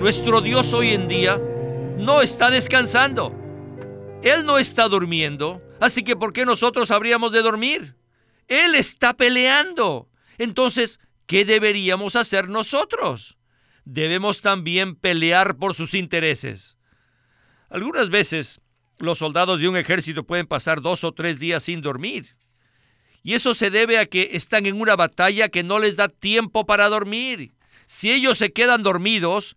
Nuestro Dios hoy en día no está descansando. Él no está durmiendo, así que ¿por qué nosotros habríamos de dormir? Él está peleando. Entonces, ¿qué deberíamos hacer nosotros? Debemos también pelear por sus intereses. Algunas veces los soldados de un ejército pueden pasar dos o tres días sin dormir. Y eso se debe a que están en una batalla que no les da tiempo para dormir. Si ellos se quedan dormidos,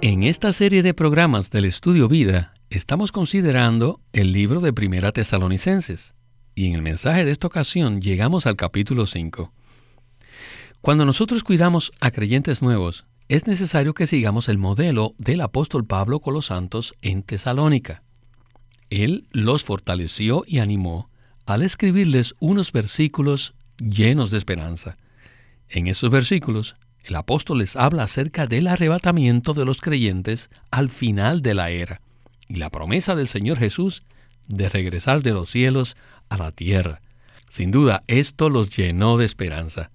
En esta serie de programas del Estudio Vida estamos considerando el libro de Primera Tesalonicenses y en el mensaje de esta ocasión llegamos al capítulo 5. Cuando nosotros cuidamos a creyentes nuevos, es necesario que sigamos el modelo del apóstol Pablo con los santos en Tesalónica. Él los fortaleció y animó al escribirles unos versículos llenos de esperanza. En esos versículos, el apóstol les habla acerca del arrebatamiento de los creyentes al final de la era y la promesa del Señor Jesús de regresar de los cielos a la tierra. Sin duda, esto los llenó de esperanza.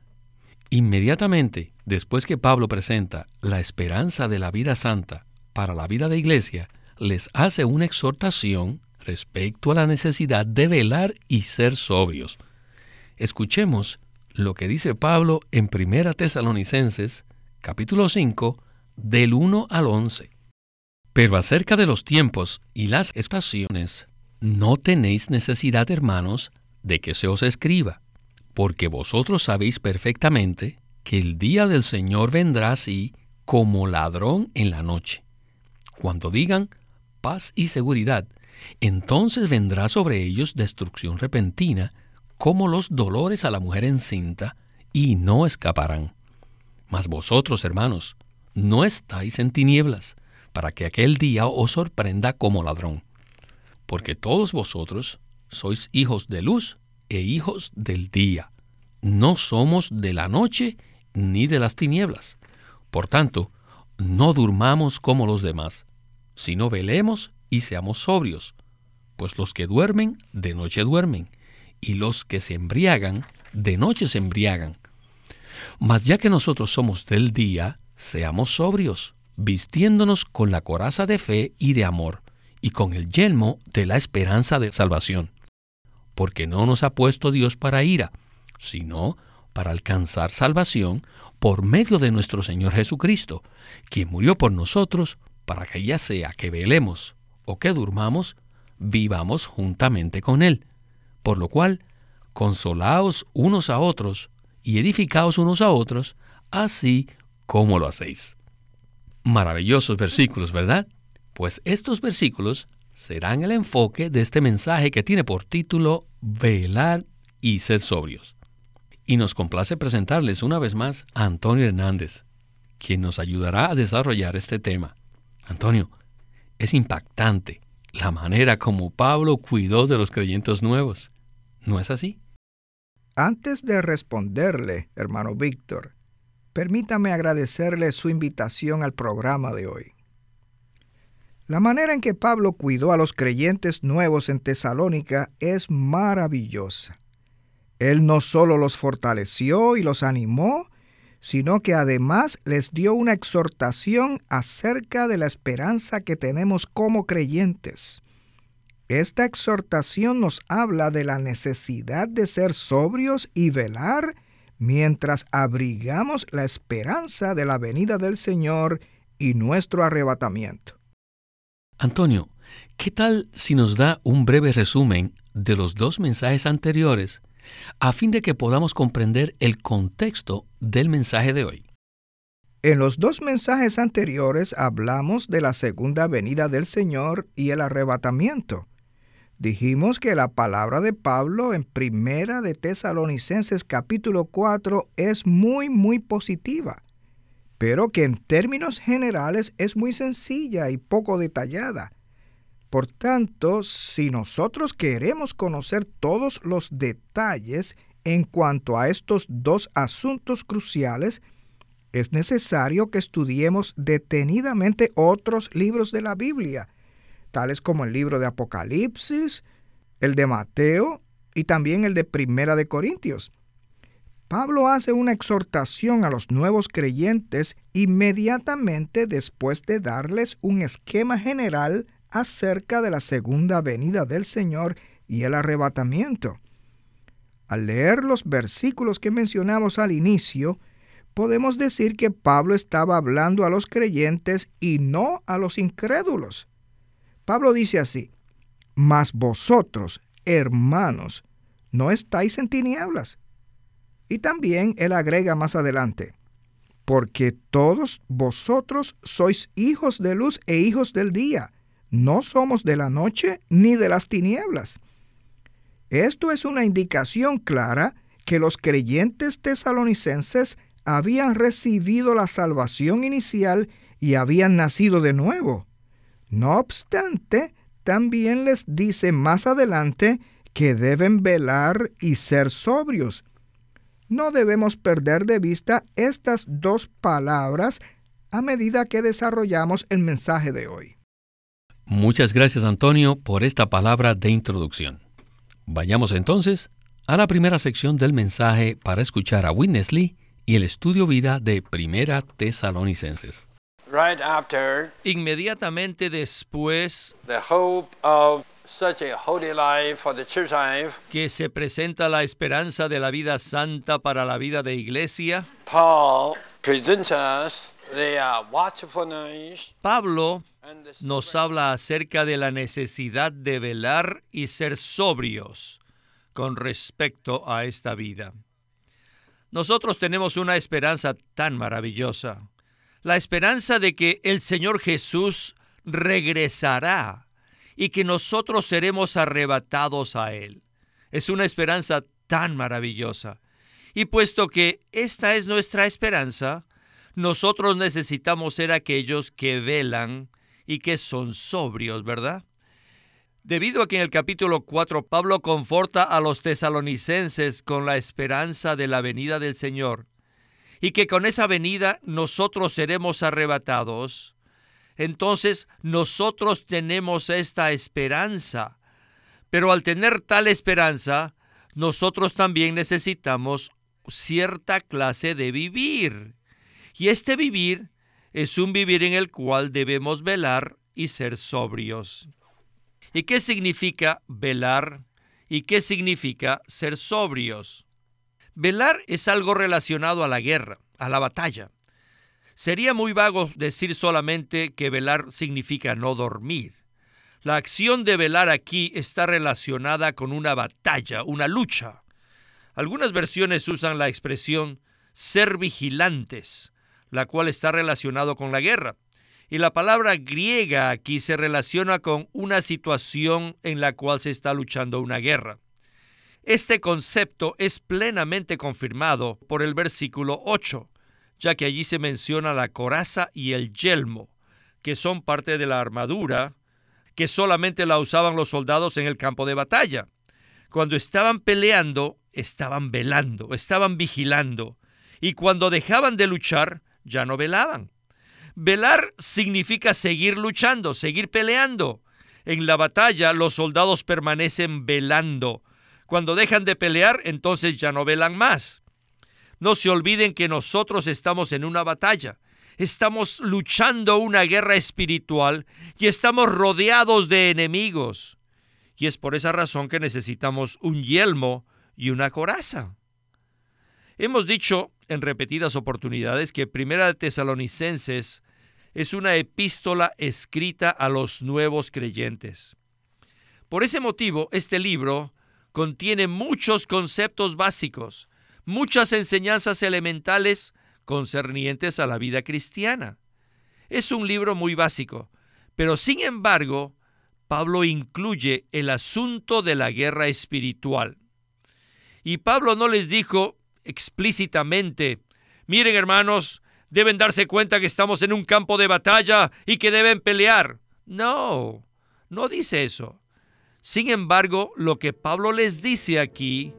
Inmediatamente después que Pablo presenta la esperanza de la vida santa para la vida de iglesia, les hace una exhortación respecto a la necesidad de velar y ser sobrios. Escuchemos lo que dice Pablo en 1 Tesalonicenses, capítulo 5, del 1 al 11. Pero acerca de los tiempos y las estaciones, no tenéis necesidad, hermanos, de que se os escriba, porque vosotros sabéis perfectamente que el día del Señor vendrá así como ladrón en la noche. Cuando digan paz y seguridad, entonces vendrá sobre ellos destrucción repentina, como los dolores a la mujer encinta, y no escaparán. Mas vosotros, hermanos, no estáis en tinieblas, para que aquel día os sorprenda como ladrón. Porque todos vosotros sois hijos de luz e hijos del día. No somos de la noche ni de las tinieblas. Por tanto, no durmamos como los demás, sino velemos y seamos sobrios, pues los que duermen, de noche duermen, y los que se embriagan, de noche se embriagan. Mas ya que nosotros somos del día, seamos sobrios, vistiéndonos con la coraza de fe y de amor, y con el yelmo de la esperanza de salvación. Porque no nos ha puesto Dios para ira, sino para alcanzar salvación por medio de nuestro Señor Jesucristo, quien murió por nosotros para que ya sea que velemos o que durmamos, vivamos juntamente con Él. Por lo cual, consolaos unos a otros y edificaos unos a otros, así como lo hacéis. Maravillosos versículos, ¿verdad? Pues estos versículos serán el enfoque de este mensaje que tiene por título Velar y ser sobrios. Y nos complace presentarles una vez más a Antonio Hernández, quien nos ayudará a desarrollar este tema. Antonio, es impactante la manera como Pablo cuidó de los creyentes nuevos. ¿No es así? Antes de responderle, hermano Víctor, permítame agradecerle su invitación al programa de hoy. La manera en que Pablo cuidó a los creyentes nuevos en Tesalónica es maravillosa. Él no solo los fortaleció y los animó, sino que además les dio una exhortación acerca de la esperanza que tenemos como creyentes. Esta exhortación nos habla de la necesidad de ser sobrios y velar mientras abrigamos la esperanza de la venida del Señor y nuestro arrebatamiento. Antonio, ¿qué tal si nos da un breve resumen de los dos mensajes anteriores a fin de que podamos comprender el contexto del mensaje de hoy. En los dos mensajes anteriores hablamos de la segunda venida del Señor y el arrebatamiento. Dijimos que la palabra de Pablo en Primera de Tesalonicenses capítulo 4 es muy muy positiva. pero que en términos generales es muy sencilla y poco detallada. Por tanto, si nosotros queremos conocer todos los detalles en cuanto a estos dos asuntos cruciales, es necesario que estudiemos detenidamente otros libros de la Biblia, tales como el libro de Apocalipsis, el de Mateo y también el de Primera de Corintios. Pablo hace una exhortación a los nuevos creyentes inmediatamente después de darles un esquema general acerca de la segunda venida del Señor y el arrebatamiento. Al leer los versículos que mencionamos al inicio, podemos decir que Pablo estaba hablando a los creyentes y no a los incrédulos. Pablo dice así, mas vosotros, hermanos, no estáis en tinieblas. Y también él agrega más adelante, porque todos vosotros sois hijos de luz e hijos del día, no somos de la noche ni de las tinieblas. Esto es una indicación clara que los creyentes tesalonicenses habían recibido la salvación inicial y habían nacido de nuevo. No obstante, también les dice más adelante que deben velar y ser sobrios. No debemos perder de vista estas dos palabras a medida que desarrollamos el mensaje de hoy. Muchas gracias Antonio por esta palabra de introducción. Vayamos entonces a la primera sección del mensaje para escuchar a Witness Lee y el estudio vida de Primera Tesalonicenses. Inmediatamente después que se presenta la esperanza de la vida santa para la vida de iglesia, Pablo nos habla acerca de la necesidad de velar y ser sobrios con respecto a esta vida. Nosotros tenemos una esperanza tan maravillosa, la esperanza de que el Señor Jesús regresará y que nosotros seremos arrebatados a Él. Es una esperanza tan maravillosa. Y puesto que esta es nuestra esperanza, nosotros necesitamos ser aquellos que velan y que son sobrios, ¿verdad? Debido a que en el capítulo 4 Pablo conforta a los tesalonicenses con la esperanza de la venida del Señor y que con esa venida nosotros seremos arrebatados, entonces nosotros tenemos esta esperanza. Pero al tener tal esperanza, nosotros también necesitamos cierta clase de vivir. Y este vivir es un vivir en el cual debemos velar y ser sobrios. ¿Y qué significa velar? ¿Y qué significa ser sobrios? Velar es algo relacionado a la guerra, a la batalla. Sería muy vago decir solamente que velar significa no dormir. La acción de velar aquí está relacionada con una batalla, una lucha. Algunas versiones usan la expresión ser vigilantes, la cual está relacionado con la guerra. Y la palabra griega aquí se relaciona con una situación en la cual se está luchando una guerra. Este concepto es plenamente confirmado por el versículo 8, ya que allí se menciona la coraza y el yelmo, que son parte de la armadura, que solamente la usaban los soldados en el campo de batalla. Cuando estaban peleando, estaban velando, estaban vigilando, y cuando dejaban de luchar, ya no velaban. Velar significa seguir luchando, seguir peleando. En la batalla los soldados permanecen velando. Cuando dejan de pelear, entonces ya no velan más. No se olviden que nosotros estamos en una batalla. Estamos luchando una guerra espiritual y estamos rodeados de enemigos. Y es por esa razón que necesitamos un yelmo y una coraza. Hemos dicho en repetidas oportunidades que Primera de Tesalonicenses es una epístola escrita a los nuevos creyentes. Por ese motivo, este libro contiene muchos conceptos básicos, muchas enseñanzas elementales concernientes a la vida cristiana. Es un libro muy básico, pero sin embargo, Pablo incluye el asunto de la guerra espiritual. Y Pablo no les dijo, explícitamente, miren hermanos, Deben darse cuenta que estamos en un campo de batalla y que deben pelear. No, no dice eso. Sin embargo, lo que Pablo les dice aquí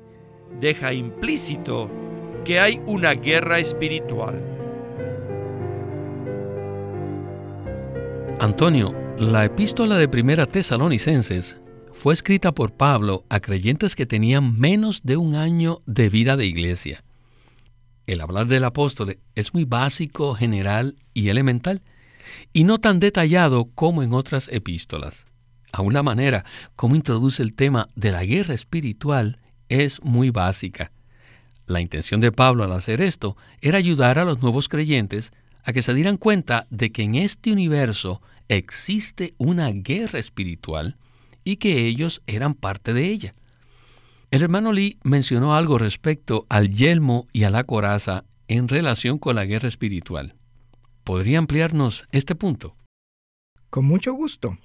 deja implícito que hay una guerra espiritual. Antonio, la epístola de Primera Tesalonicenses fue escrita por Pablo a creyentes que tenían menos de un año de vida de iglesia. El hablar del apóstol es muy básico, general y elemental, y no tan detallado como en otras epístolas. A una manera como introduce el tema de la guerra espiritual es muy básica. La intención de Pablo al hacer esto era ayudar a los nuevos creyentes a que se dieran cuenta de que en este universo existe una guerra espiritual y que ellos eran parte de ella. El hermano Lee mencionó algo respecto al yelmo y a la coraza en relación con la guerra espiritual. ¿Podría ampliarnos este punto? Con mucho gusto.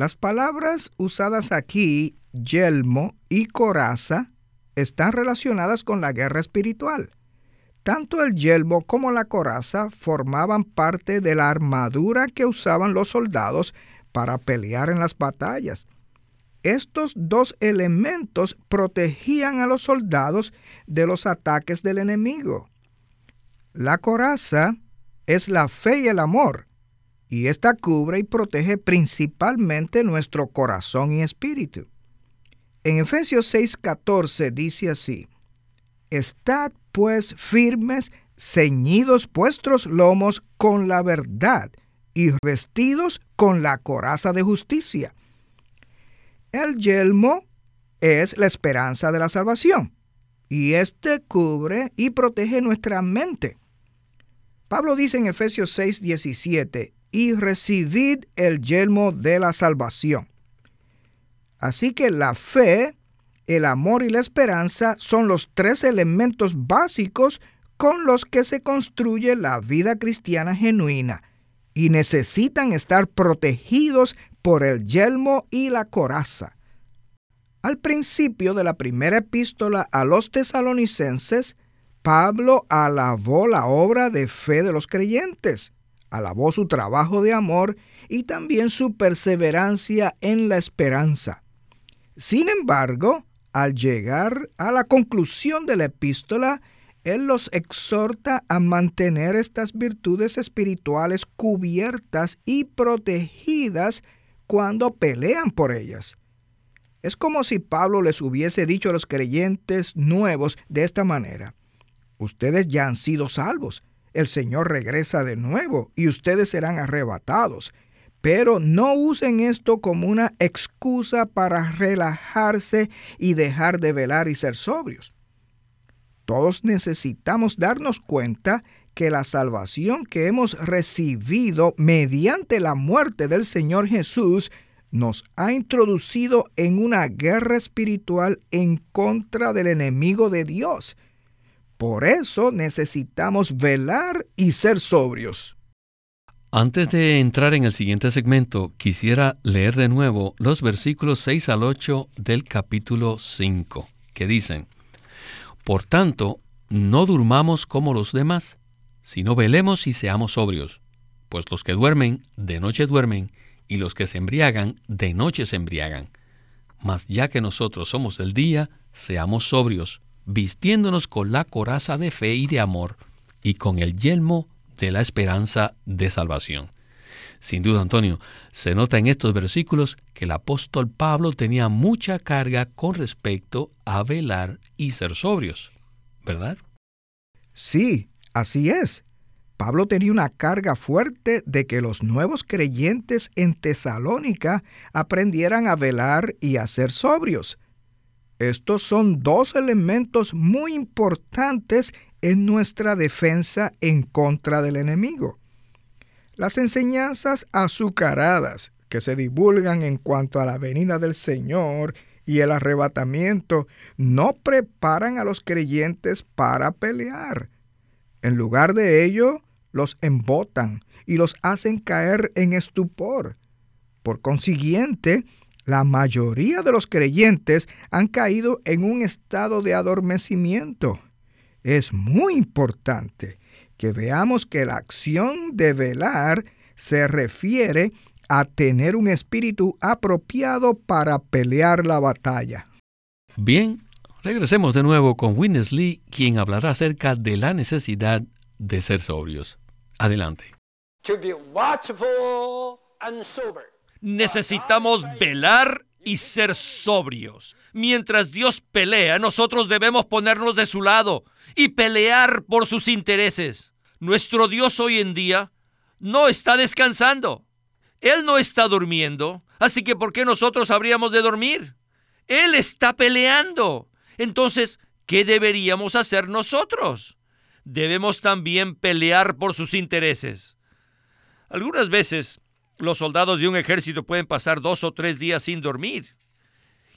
Las palabras usadas aquí, yelmo y coraza, están relacionadas con la guerra espiritual. Tanto el yelmo como la coraza formaban parte de la armadura que usaban los soldados para pelear en las batallas. Estos dos elementos protegían a los soldados de los ataques del enemigo. La coraza es la fe y el amor, y esta cubre y protege principalmente nuestro corazón y espíritu. En Efesios 6:14 dice así, Estad pues firmes, ceñidos vuestros lomos con la verdad y vestidos con la coraza de justicia el yelmo es la esperanza de la salvación y este cubre y protege nuestra mente. Pablo dice en Efesios 6, 17, y recibid el yelmo de la salvación. Así que la fe, el amor y la esperanza son los tres elementos básicos con los que se construye la vida cristiana genuina y necesitan estar protegidos por el yelmo y la coraza. Al principio de la primera epístola a los tesalonicenses, Pablo alabó la obra de fe de los creyentes, alabó su trabajo de amor y también su perseverancia en la esperanza. Sin embargo, al llegar a la conclusión de la epístola, él los exhorta a mantener estas virtudes espirituales cubiertas y protegidas cuando pelean por ellas. Es como si Pablo les hubiese dicho a los creyentes nuevos de esta manera, ustedes ya han sido salvos, el Señor regresa de nuevo y ustedes serán arrebatados, pero no usen esto como una excusa para relajarse y dejar de velar y ser sobrios. Todos necesitamos darnos cuenta que la salvación que hemos recibido mediante la muerte del Señor Jesús nos ha introducido en una guerra espiritual en contra del enemigo de Dios. Por eso necesitamos velar y ser sobrios. Antes de entrar en el siguiente segmento, quisiera leer de nuevo los versículos 6 al 8 del capítulo 5, que dicen, Por tanto, no durmamos como los demás, sino velemos y seamos sobrios, pues los que duermen, de noche duermen, y los que se embriagan, de noche se embriagan. Mas ya que nosotros somos del día, seamos sobrios, vistiéndonos con la coraza de fe y de amor, y con el yelmo de la esperanza de salvación. Sin duda, Antonio, se nota en estos versículos que el apóstol Pablo tenía mucha carga con respecto a velar y ser sobrios, ¿verdad? Sí, Así es. Pablo tenía una carga fuerte de que los nuevos creyentes en Tesalónica aprendieran a velar y a ser sobrios. Estos son dos elementos muy importantes en nuestra defensa en contra del enemigo. Las enseñanzas azucaradas que se divulgan en cuanto a la venida del Señor y el arrebatamiento no preparan a los creyentes para pelear. En lugar de ello, los embotan y los hacen caer en estupor. Por consiguiente, la mayoría de los creyentes han caído en un estado de adormecimiento. Es muy importante que veamos que la acción de velar se refiere a tener un espíritu apropiado para pelear la batalla. Bien, regresemos de nuevo con Witness Lee, quien hablará acerca de la necesidad de ser sobrios. Adelante. Necesitamos velar y ser sobrios. Mientras Dios pelea, nosotros debemos ponernos de su lado y pelear por sus intereses. Nuestro Dios hoy en día no está descansando. Él no está durmiendo. Así que ¿por qué nosotros habríamos de dormir? Él está peleando. Entonces, ¿qué deberíamos hacer nosotros? Debemos también pelear por sus intereses. Algunas veces los soldados de un ejército pueden pasar dos o tres días sin dormir.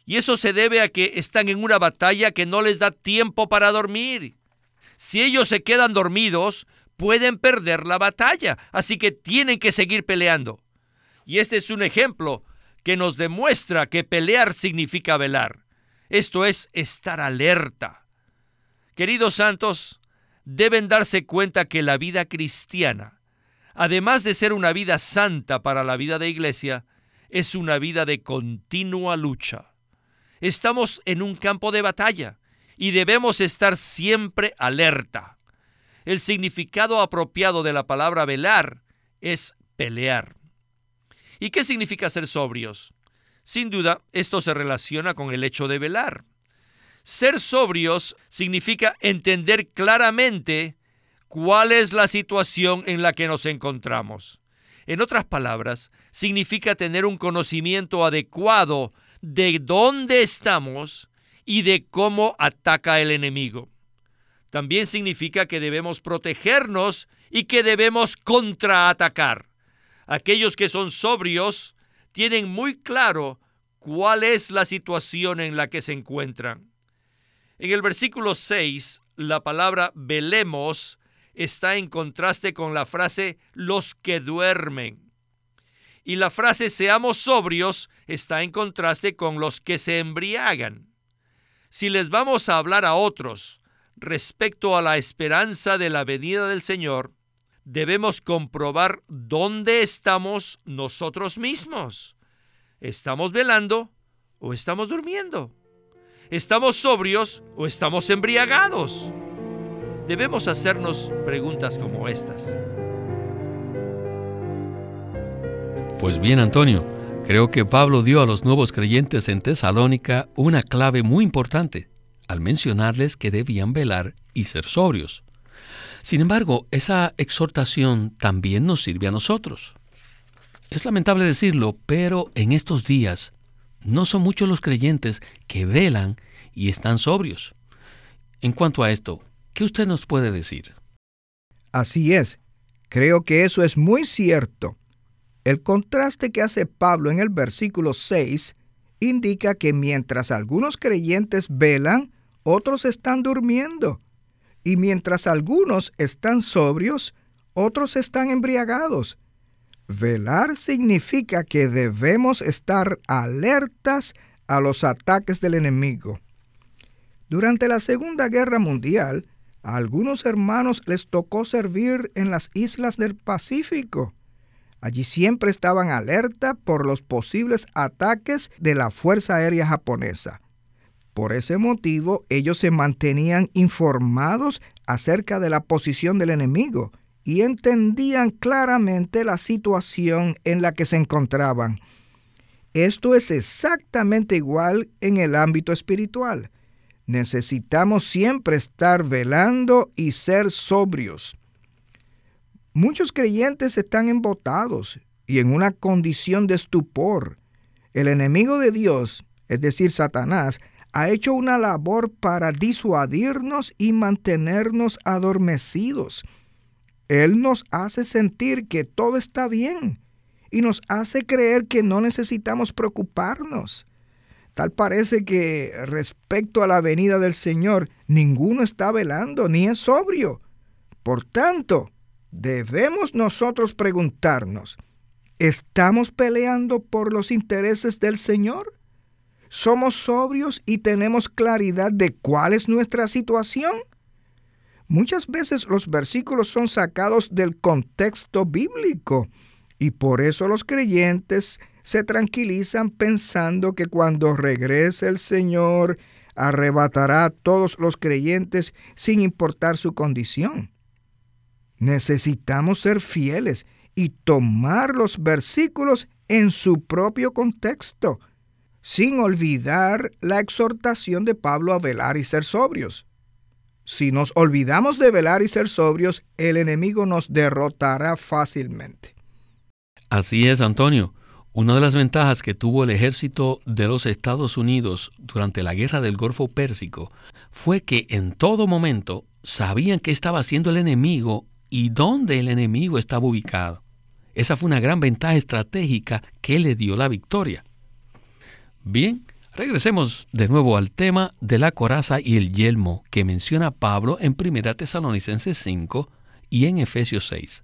Y eso se debe a que están en una batalla que no les da tiempo para dormir. Si ellos se quedan dormidos, pueden perder la batalla, así que tienen que seguir peleando. Y este es un ejemplo que nos demuestra que pelear significa velar. Esto es estar alerta. Queridos santos, deben darse cuenta que la vida cristiana, además de ser una vida santa para la vida de iglesia, es una vida de continua lucha. Estamos en un campo de batalla y debemos estar siempre alerta. El significado apropiado de la palabra velar es pelear. ¿Y qué significa ser sobrios? Sin duda, esto se relaciona con el hecho de velar. Ser sobrios significa entender claramente cuál es la situación en la que nos encontramos. En otras palabras, significa tener un conocimiento adecuado de dónde estamos y de cómo ataca el enemigo. También significa que debemos protegernos y que debemos contraatacar. Aquellos que son sobrios tienen muy claro cuál es la situación en la que se encuentran. En el versículo 6, la palabra velemos está en contraste con la frase los que duermen. Y la frase seamos sobrios está en contraste con los que se embriagan. Si les vamos a hablar a otros respecto a la esperanza de la venida del Señor, debemos comprobar dónde estamos nosotros mismos. ¿Estamos velando o estamos durmiendo? ¿Estamos sobrios o estamos embriagados? Debemos hacernos preguntas como estas. Pues bien, Antonio, creo que Pablo dio a los nuevos creyentes en Tesalónica una clave muy importante al mencionarles que debían velar y ser sobrios. Sin embargo, esa exhortación también nos sirve a nosotros. Es lamentable decirlo, pero en estos días no son muchos los creyentes que velan y están sobrios. En cuanto a esto, ¿qué usted nos puede decir? Así es, creo que eso es muy cierto. El contraste que hace Pablo en el versículo 6 indica que mientras algunos creyentes velan, otros están durmiendo. Y mientras algunos están sobrios, otros están embriagados. Velar significa que debemos estar alertas a los ataques del enemigo. Durante la Segunda Guerra Mundial, a algunos hermanos les tocó servir en las islas del Pacífico. Allí siempre estaban alerta por los posibles ataques de la Fuerza Aérea Japonesa. Por ese motivo, ellos se mantenían informados acerca de la posición del enemigo y entendían claramente la situación en la que se encontraban. Esto es exactamente igual en el ámbito espiritual. Necesitamos siempre estar velando y ser sobrios. Muchos creyentes están embotados y en una condición de estupor. El enemigo de Dios, es decir, Satanás, ha hecho una labor para disuadirnos y mantenernos adormecidos. Él nos hace sentir que todo está bien y nos hace creer que no necesitamos preocuparnos. Tal parece que respecto a la venida del Señor, ninguno está velando ni es sobrio. Por tanto, debemos nosotros preguntarnos, ¿estamos peleando por los intereses del Señor? ¿Somos sobrios y tenemos claridad de cuál es nuestra situación? Muchas veces los versículos son sacados del contexto bíblico y por eso los creyentes se tranquilizan pensando que cuando regrese el Señor arrebatará a todos los creyentes sin importar su condición. Necesitamos ser fieles y tomar los versículos en su propio contexto, sin olvidar la exhortación de Pablo a velar y ser sobrios. Si nos olvidamos de velar y ser sobrios, el enemigo nos derrotará fácilmente. Así es, Antonio. Una de las ventajas que tuvo el ejército de los Estados Unidos durante la guerra del Golfo Pérsico fue que en todo momento sabían qué estaba haciendo el enemigo y dónde el enemigo estaba ubicado. Esa fue una gran ventaja estratégica que le dio la victoria. Bien, regresemos de nuevo al tema de la coraza y el yelmo que menciona Pablo en 1 Tesalonicenses 5 y en Efesios 6.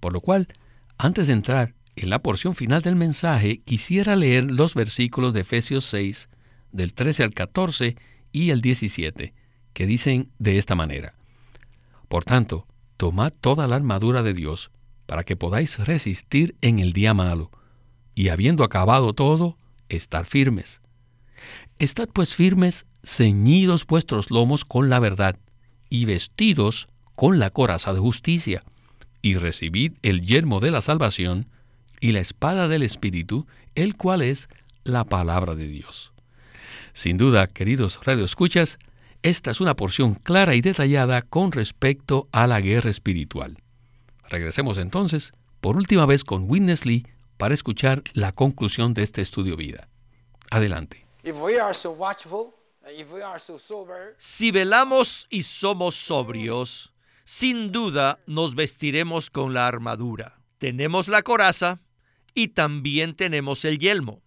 Por lo cual, antes de entrar en la porción final del mensaje quisiera leer los versículos de Efesios 6, del 13 al 14 y el 17, que dicen de esta manera. Por tanto, tomad toda la armadura de Dios, para que podáis resistir en el día malo, y habiendo acabado todo, estar firmes. Estad pues firmes, ceñidos vuestros lomos con la verdad, y vestidos con la coraza de justicia, y recibid el yermo de la salvación, y la espada del Espíritu, el cual es la palabra de Dios. Sin duda, queridos radioescuchas, esta es una porción clara y detallada con respecto a la guerra espiritual. Regresemos entonces, por última vez, con Witness Lee para escuchar la conclusión de este estudio vida. Adelante. Si velamos y somos sobrios, sin duda nos vestiremos con la armadura. Tenemos la coraza, y también tenemos el yelmo.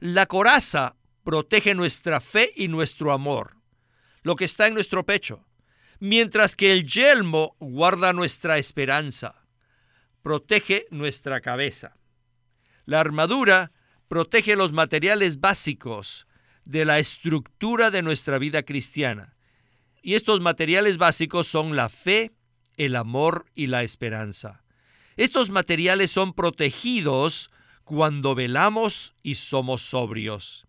La coraza protege nuestra fe y nuestro amor, lo que está en nuestro pecho, mientras que el yelmo guarda nuestra esperanza, protege nuestra cabeza. La armadura protege los materiales básicos de la estructura de nuestra vida cristiana. Y estos materiales básicos son la fe, el amor y la esperanza. Estos materiales son protegidos cuando velamos y somos sobrios.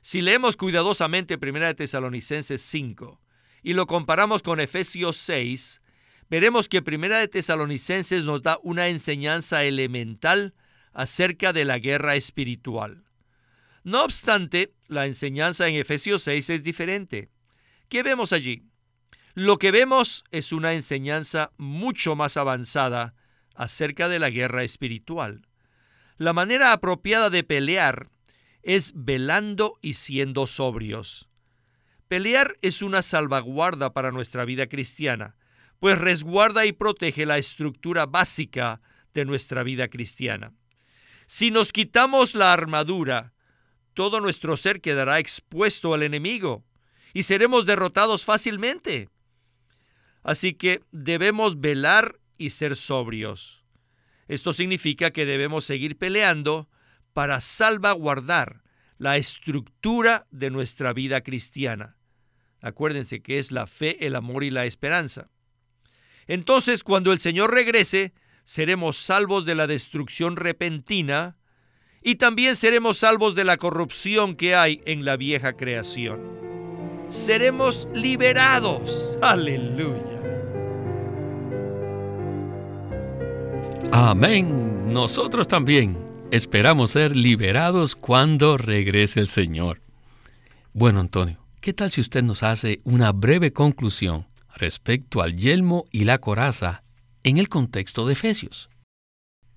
Si leemos cuidadosamente 1 de Tesalonicenses 5 y lo comparamos con Efesios 6, veremos que 1 de Tesalonicenses nos da una enseñanza elemental acerca de la guerra espiritual. No obstante, la enseñanza en Efesios 6 es diferente. ¿Qué vemos allí? Lo que vemos es una enseñanza mucho más avanzada acerca de la guerra espiritual. La manera apropiada de pelear es velando y siendo sobrios. Pelear es una salvaguarda para nuestra vida cristiana, pues resguarda y protege la estructura básica de nuestra vida cristiana. Si nos quitamos la armadura, todo nuestro ser quedará expuesto al enemigo y seremos derrotados fácilmente. Así que debemos velar y ser sobrios. Esto significa que debemos seguir peleando para salvaguardar la estructura de nuestra vida cristiana. Acuérdense que es la fe, el amor y la esperanza. Entonces, cuando el Señor regrese, seremos salvos de la destrucción repentina y también seremos salvos de la corrupción que hay en la vieja creación. Seremos liberados. Aleluya. Amén. Nosotros también esperamos ser liberados cuando regrese el Señor. Bueno, Antonio, ¿qué tal si usted nos hace una breve conclusión respecto al yelmo y la coraza en el contexto de Efesios?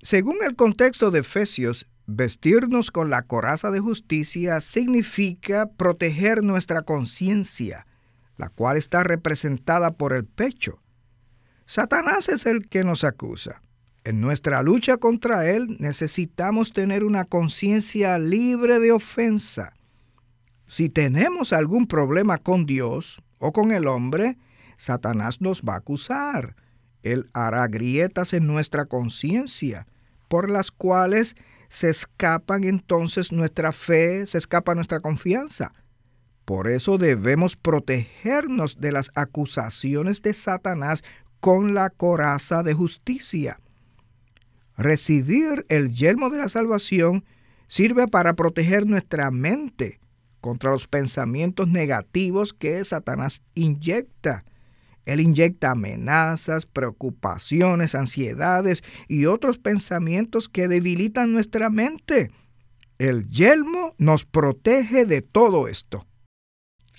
Según el contexto de Efesios, vestirnos con la coraza de justicia significa proteger nuestra conciencia, la cual está representada por el pecho. Satanás es el que nos acusa. En nuestra lucha contra Él necesitamos tener una conciencia libre de ofensa. Si tenemos algún problema con Dios o con el hombre, Satanás nos va a acusar. Él hará grietas en nuestra conciencia, por las cuales se escapan entonces nuestra fe, se escapa nuestra confianza. Por eso debemos protegernos de las acusaciones de Satanás con la coraza de justicia. Recibir el yelmo de la salvación sirve para proteger nuestra mente contra los pensamientos negativos que Satanás inyecta. Él inyecta amenazas, preocupaciones, ansiedades y otros pensamientos que debilitan nuestra mente. El yelmo nos protege de todo esto.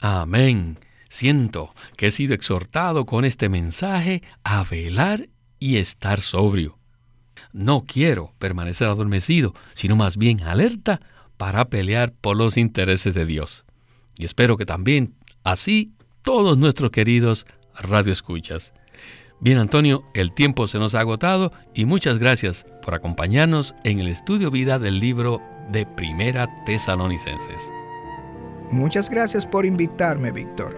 Amén. Siento que he sido exhortado con este mensaje a velar y estar sobrio. No quiero permanecer adormecido, sino más bien alerta para pelear por los intereses de Dios. Y espero que también así todos nuestros queridos radioescuchas. Bien, Antonio, el tiempo se nos ha agotado y muchas gracias por acompañarnos en el estudio vida del libro de Primera Tesalonicenses. Muchas gracias por invitarme, Víctor.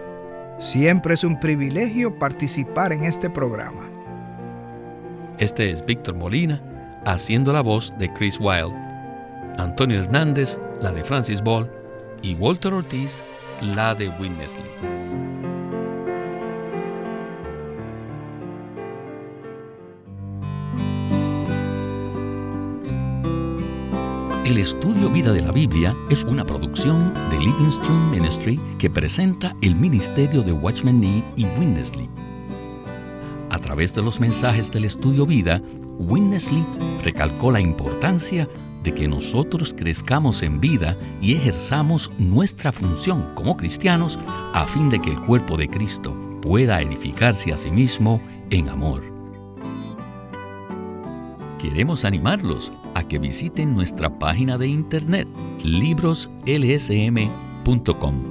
Siempre es un privilegio participar en este programa. Este es Víctor Molina, haciendo la voz de Chris Wilde, Antonio Hernández, la de Francis Ball, y Walter Ortiz, la de Winnesley. El estudio Vida de la Biblia es una producción de Livingstone Ministry que presenta el ministerio de Watchman Nee y Winnesley. A través de los mensajes del estudio Vida, Winnesley recalcó la importancia de que nosotros crezcamos en vida y ejerzamos nuestra función como cristianos a fin de que el cuerpo de Cristo pueda edificarse a sí mismo en amor. Queremos animarlos a que visiten nuestra página de internet libroslsm.com.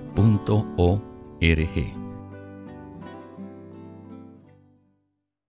estudiovida lsm.org.